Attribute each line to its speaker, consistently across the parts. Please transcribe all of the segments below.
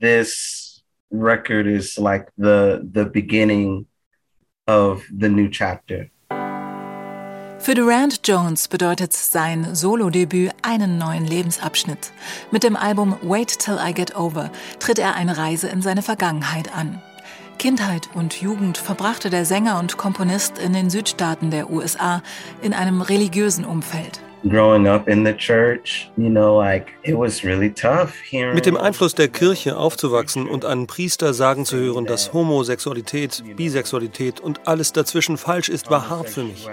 Speaker 1: this record is like the the beginning of the new chapter.
Speaker 2: Für Durant Jones bedeutet sein Solo-Debüt einen neuen Lebensabschnitt. Mit dem Album Wait Till I Get Over tritt er eine Reise in seine Vergangenheit an. Kindheit und Jugend verbrachte der Sänger und Komponist in den Südstaaten der USA in einem religiösen Umfeld.
Speaker 3: Mit dem Einfluss der Kirche aufzuwachsen und einen Priester sagen zu hören, dass Homosexualität, Bisexualität und alles dazwischen falsch ist, war hart für mich.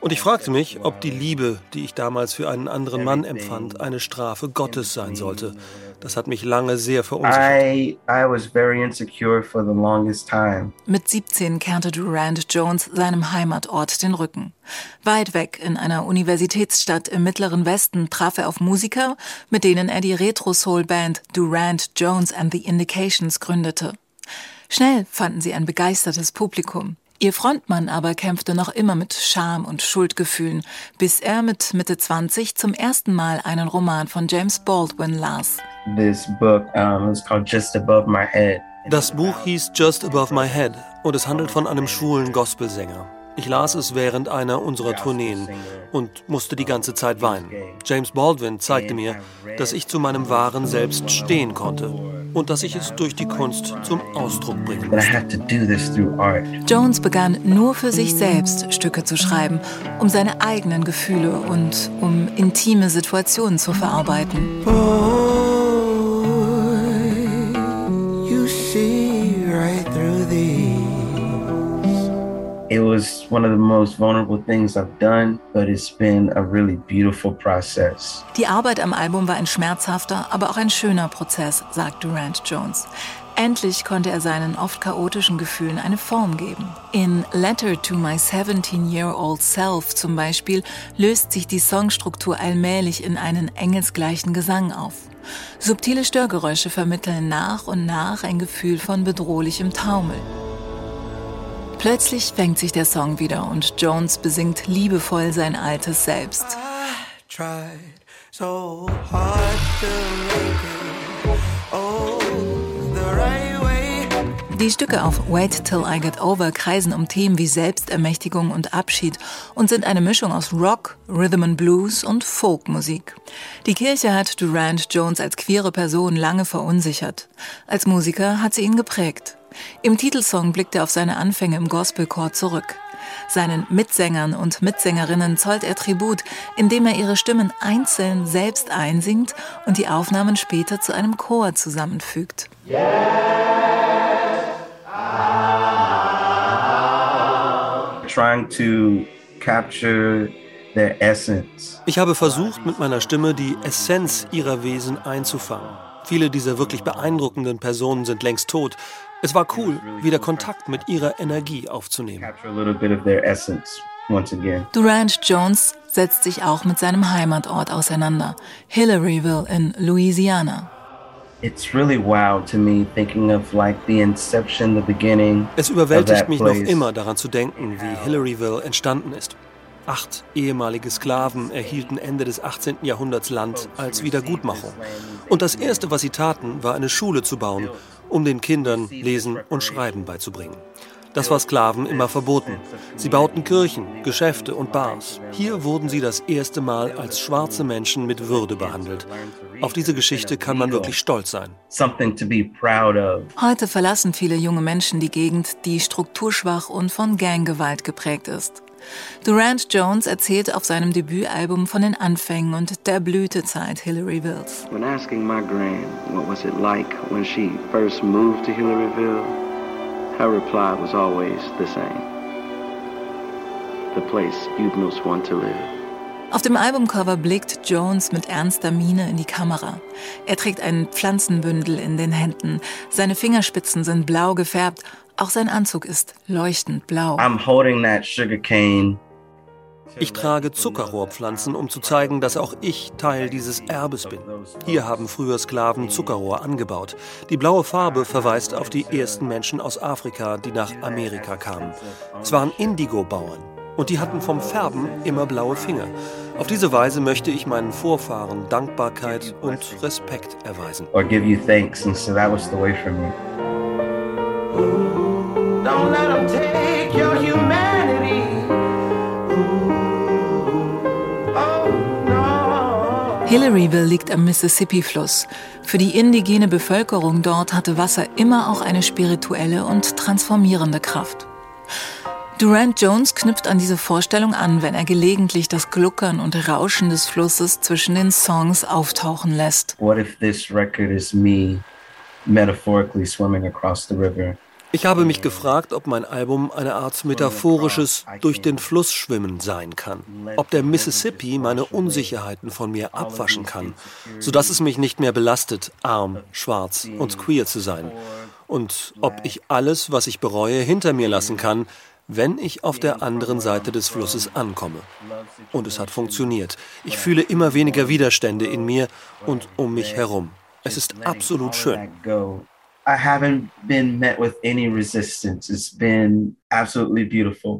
Speaker 3: Und ich fragte mich, ob die Liebe, die ich damals für einen anderen Mann empfand, eine Strafe Gottes sein sollte. Das hat mich lange sehr verunsichert. I, I was very
Speaker 2: insecure for the longest time. Mit 17 kehrte Durand Jones seinem Heimatort den Rücken. Weit weg in einer Universitätsstadt im mittleren Westen traf er auf Musiker, mit denen er die Retro-Soul-Band Durand Jones and the Indications gründete. Schnell fanden sie ein begeistertes Publikum. Ihr Frontmann aber kämpfte noch immer mit Scham und Schuldgefühlen, bis er mit Mitte 20 zum ersten Mal einen Roman von James Baldwin las.
Speaker 3: Das Buch hieß Just Above My Head und es handelt von einem schwulen Gospelsänger. Ich las es während einer unserer Tourneen und musste die ganze Zeit weinen. James Baldwin zeigte mir, dass ich zu meinem wahren Selbst stehen konnte und dass ich es durch die Kunst zum Ausdruck bringen musste.
Speaker 2: Jones begann nur für sich selbst Stücke zu schreiben, um seine eigenen Gefühle und um intime Situationen zu verarbeiten. Oh.
Speaker 1: Was one of the most vulnerable things I've done, but it's been a really beautiful process.
Speaker 2: Die Arbeit am Album war ein schmerzhafter, aber auch ein schöner Prozess, sagt Durant Jones. Endlich konnte er seinen oft chaotischen Gefühlen eine Form geben. In Letter to My 17-Year-Old Self zum Beispiel löst sich die Songstruktur allmählich in einen engelsgleichen Gesang auf. Subtile Störgeräusche vermitteln nach und nach ein Gefühl von bedrohlichem Taumel. Plötzlich fängt sich der Song wieder und Jones besingt liebevoll sein altes Selbst. Die Stücke auf Wait Till I Get Over kreisen um Themen wie Selbstermächtigung und Abschied und sind eine Mischung aus Rock, Rhythm and Blues und Folkmusik. Die Kirche hat Durant Jones als queere Person lange verunsichert. Als Musiker hat sie ihn geprägt. Im Titelsong blickt er auf seine Anfänge im Gospelchor zurück. Seinen Mitsängern und Mitsängerinnen zollt er Tribut, indem er ihre Stimmen einzeln selbst einsingt und die Aufnahmen später zu einem Chor zusammenfügt. Yes,
Speaker 1: trying to capture their essence.
Speaker 3: Ich habe versucht, mit meiner Stimme die Essenz ihrer Wesen einzufangen. Viele dieser wirklich beeindruckenden Personen sind längst tot. Es war cool, wieder Kontakt mit ihrer Energie aufzunehmen.
Speaker 2: Durant Jones setzt sich auch mit seinem Heimatort auseinander, Hillaryville in Louisiana.
Speaker 3: Es überwältigt mich noch immer daran zu denken, wie Hillaryville entstanden ist. Acht ehemalige Sklaven erhielten Ende des 18. Jahrhunderts Land als Wiedergutmachung. Und das Erste, was sie taten, war eine Schule zu bauen, um den Kindern Lesen und Schreiben beizubringen. Das war Sklaven immer verboten. Sie bauten Kirchen, Geschäfte und Bars. Hier wurden sie das erste Mal als schwarze Menschen mit Würde behandelt. Auf diese Geschichte kann man wirklich stolz sein.
Speaker 2: Heute verlassen viele junge Menschen die Gegend, die strukturschwach und von Ganggewalt geprägt ist. Durant Jones erzählt auf seinem Debütalbum von den Anfängen und der Blütezeit Hillaryvilles. When asking my grand what was it like when she first moved to Hillaryville, her reply was always the same. The place you'd most want to live. Auf dem Albumcover blickt Jones mit ernster Miene in die Kamera. Er trägt ein Pflanzenbündel in den Händen. Seine Fingerspitzen sind blau gefärbt auch sein Anzug ist leuchtend blau.
Speaker 3: Ich trage Zuckerrohrpflanzen, um zu zeigen, dass auch ich Teil dieses Erbes bin. Hier haben früher Sklaven Zuckerrohr angebaut. Die blaue Farbe verweist auf die ersten Menschen aus Afrika, die nach Amerika kamen. Es waren Indigo-Bauern und die hatten vom Färben immer blaue Finger. Auf diese Weise möchte ich meinen Vorfahren Dankbarkeit und Respekt erweisen.
Speaker 1: Or give you thanks, and so that was the way for me. Don't let them take your humanity.
Speaker 2: Hillaryville liegt am Mississippi-Fluss. Für die indigene Bevölkerung dort hatte Wasser immer auch eine spirituelle und transformierende Kraft. Durant Jones knüpft an diese Vorstellung an, wenn er gelegentlich das Gluckern und Rauschen des Flusses zwischen den Songs auftauchen lässt.
Speaker 1: What if this record is me metaphorically swimming across the river?
Speaker 3: Ich habe mich gefragt, ob mein Album eine Art metaphorisches durch den Fluss schwimmen sein kann. Ob der Mississippi meine Unsicherheiten von mir abwaschen kann, sodass es mich nicht mehr belastet, arm, schwarz und queer zu sein. Und ob ich alles, was ich bereue, hinter mir lassen kann, wenn ich auf der anderen Seite des Flusses ankomme. Und es hat funktioniert. Ich fühle immer weniger Widerstände in mir und um mich herum. Es ist absolut schön.
Speaker 1: I haven't been met with any resistance. It's been absolutely beautiful.